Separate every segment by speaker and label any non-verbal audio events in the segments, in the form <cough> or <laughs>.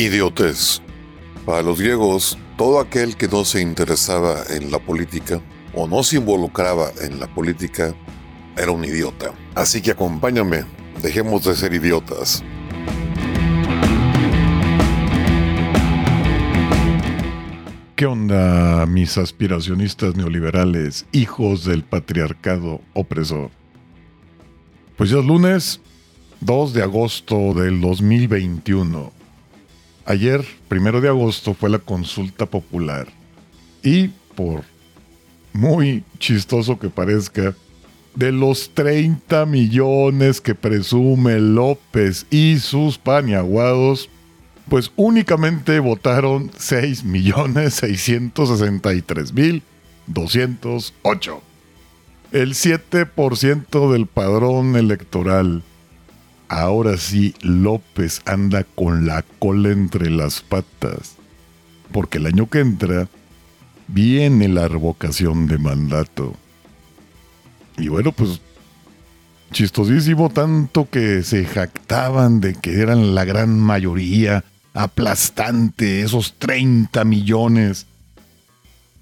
Speaker 1: Idiotes. Para los griegos, todo aquel que no se interesaba en la política o no se involucraba en la política era un idiota. Así que acompáñame, dejemos de ser idiotas.
Speaker 2: ¿Qué onda, mis aspiracionistas neoliberales, hijos del patriarcado opresor? Pues ya es lunes 2 de agosto del 2021. Ayer, primero de agosto, fue la consulta popular. Y por muy chistoso que parezca, de los 30 millones que presume López y sus paniaguados, pues únicamente votaron 6 millones 663 mil 208. El 7% del padrón electoral. Ahora sí, López anda con la cola entre las patas, porque el año que entra viene la revocación de mandato. Y bueno, pues chistosísimo tanto que se jactaban de que eran la gran mayoría, aplastante, esos 30 millones,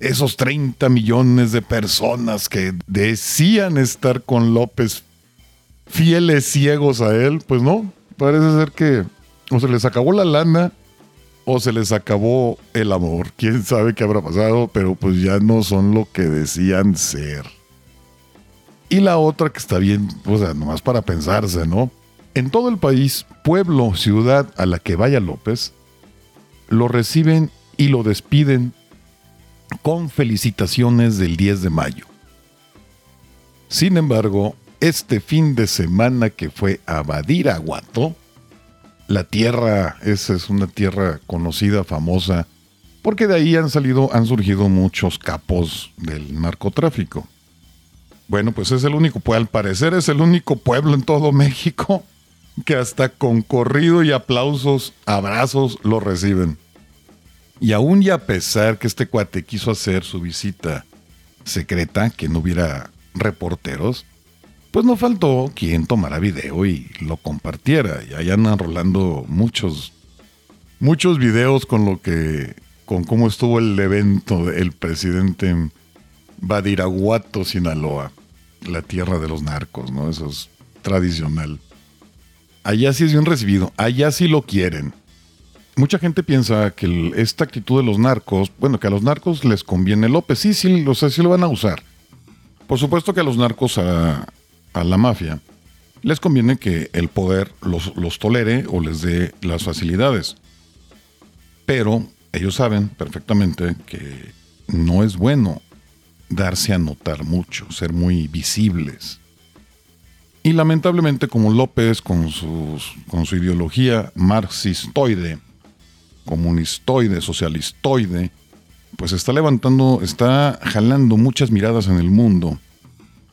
Speaker 2: esos 30 millones de personas que decían estar con López fieles ciegos a él, pues no, parece ser que o se les acabó la lana o se les acabó el amor. Quién sabe qué habrá pasado, pero pues ya no son lo que decían ser. Y la otra que está bien, o sea, nomás para pensarse, ¿no? En todo el país, pueblo, ciudad a la que vaya López, lo reciben y lo despiden con felicitaciones del 10 de mayo. Sin embargo, este fin de semana que fue a Badiraguato, la tierra, esa es una tierra conocida, famosa, porque de ahí han salido, han surgido muchos capos del narcotráfico. Bueno, pues es el único, pues al parecer es el único pueblo en todo México que hasta con corrido y aplausos, abrazos lo reciben. Y aún y a pesar que este cuate quiso hacer su visita secreta, que no hubiera reporteros, pues no faltó quien tomara video y lo compartiera. Y allá andan rolando muchos, muchos videos con lo que, con cómo estuvo el evento del presidente en Badiraguato, Sinaloa, la tierra de los narcos, ¿no? Eso es tradicional. Allá sí es bien recibido, allá sí lo quieren. Mucha gente piensa que esta actitud de los narcos, bueno, que a los narcos les conviene López, sí, sí, lo sé, sí lo van a usar. Por supuesto que a los narcos, a, a la mafia, les conviene que el poder los, los tolere o les dé las facilidades. Pero ellos saben perfectamente que no es bueno darse a notar mucho, ser muy visibles. Y lamentablemente como López con, sus, con su ideología marxistoide, comunistoide, socialistoide, pues está levantando, está jalando muchas miradas en el mundo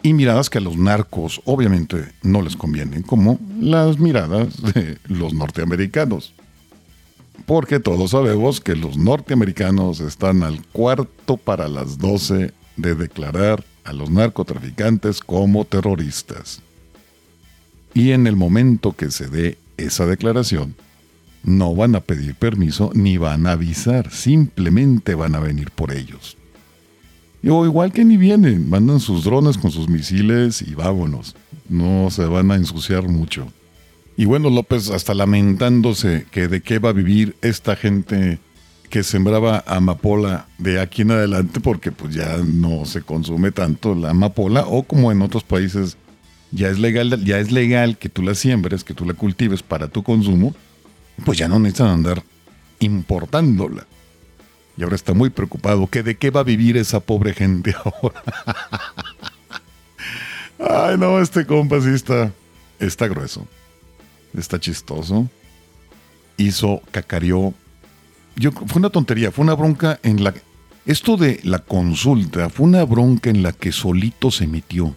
Speaker 2: y miradas que a los narcos obviamente no les convienen, como las miradas de los norteamericanos. Porque todos sabemos que los norteamericanos están al cuarto para las 12 de declarar a los narcotraficantes como terroristas. Y en el momento que se dé esa declaración, no van a pedir permiso ni van a avisar, simplemente van a venir por ellos. O igual que ni vienen, mandan sus drones con sus misiles y vámonos. No se van a ensuciar mucho. Y bueno, López hasta lamentándose que de qué va a vivir esta gente que sembraba amapola de aquí en adelante porque pues ya no se consume tanto la amapola o como en otros países ya es legal, ya es legal que tú la siembres, que tú la cultives para tu consumo, pues ya no necesitan andar importándola. Y ahora está muy preocupado que de qué va a vivir esa pobre gente <laughs> ahora. Ay, no, este compa sí está, grueso. Está chistoso. Hizo, cacareó. Yo, fue una tontería, fue una bronca en la... Esto de la consulta fue una bronca en la que solito se metió.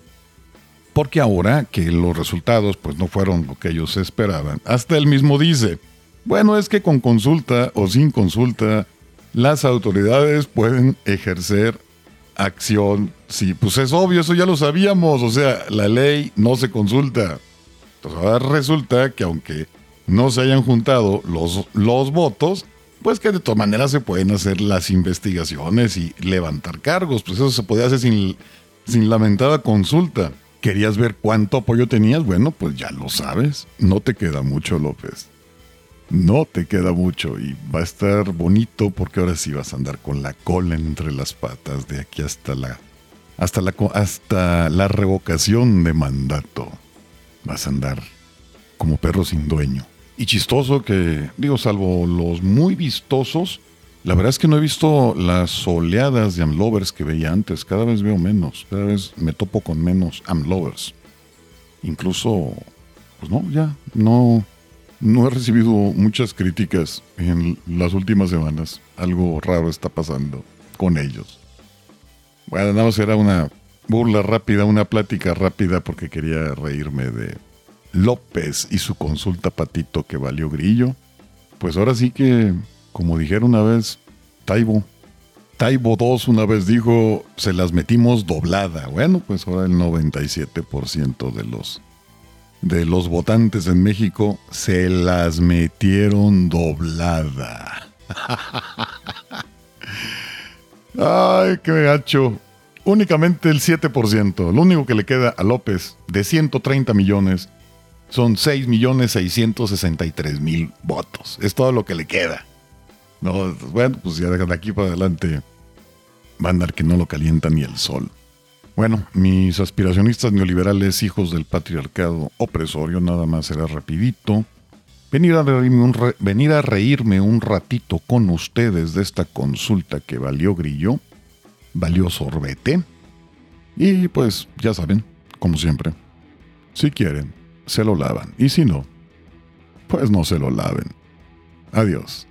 Speaker 2: Porque ahora que los resultados pues no fueron lo que ellos esperaban, hasta él mismo dice, bueno, es que con consulta o sin consulta, las autoridades pueden ejercer acción. Sí, pues es obvio, eso ya lo sabíamos. O sea, la ley no se consulta. Entonces ahora resulta que aunque no se hayan juntado los, los votos, pues que de todas maneras se pueden hacer las investigaciones y levantar cargos. Pues eso se podía hacer sin, sin lamentada consulta. ¿Querías ver cuánto apoyo tenías? Bueno, pues ya lo sabes. No te queda mucho, López. No te queda mucho y va a estar bonito porque ahora sí vas a andar con la cola entre las patas de aquí hasta la hasta la hasta la revocación de mandato. Vas a andar como perro sin dueño. Y chistoso que, digo, salvo los muy vistosos, la verdad es que no he visto las oleadas de amlovers que veía antes. Cada vez veo menos, cada vez me topo con menos amlovers. Incluso, pues no, ya, no, no he recibido muchas críticas en las últimas semanas. Algo raro está pasando con ellos. Bueno, nada más era una burla rápida, una plática rápida porque quería reírme de López y su consulta patito que valió grillo. Pues ahora sí que, como dijeron una vez, Taibo. Taibo 2 una vez dijo, se las metimos doblada. Bueno, pues ahora el 97% de los de los votantes en México se las metieron doblada. <laughs> Ay, qué gacho. Únicamente el 7%, lo único que le queda a López de 130 millones son 6 millones 663 mil votos. Es todo lo que le queda. No, bueno, pues ya de aquí para adelante va a andar que no lo calienta ni el sol. Bueno, mis aspiracionistas neoliberales, hijos del patriarcado opresorio, nada más será rapidito. Venir a, reírme un venir a reírme un ratito con ustedes de esta consulta que valió grillo, valió sorbete. Y pues ya saben, como siempre, si quieren, se lo lavan. Y si no, pues no se lo laven. Adiós.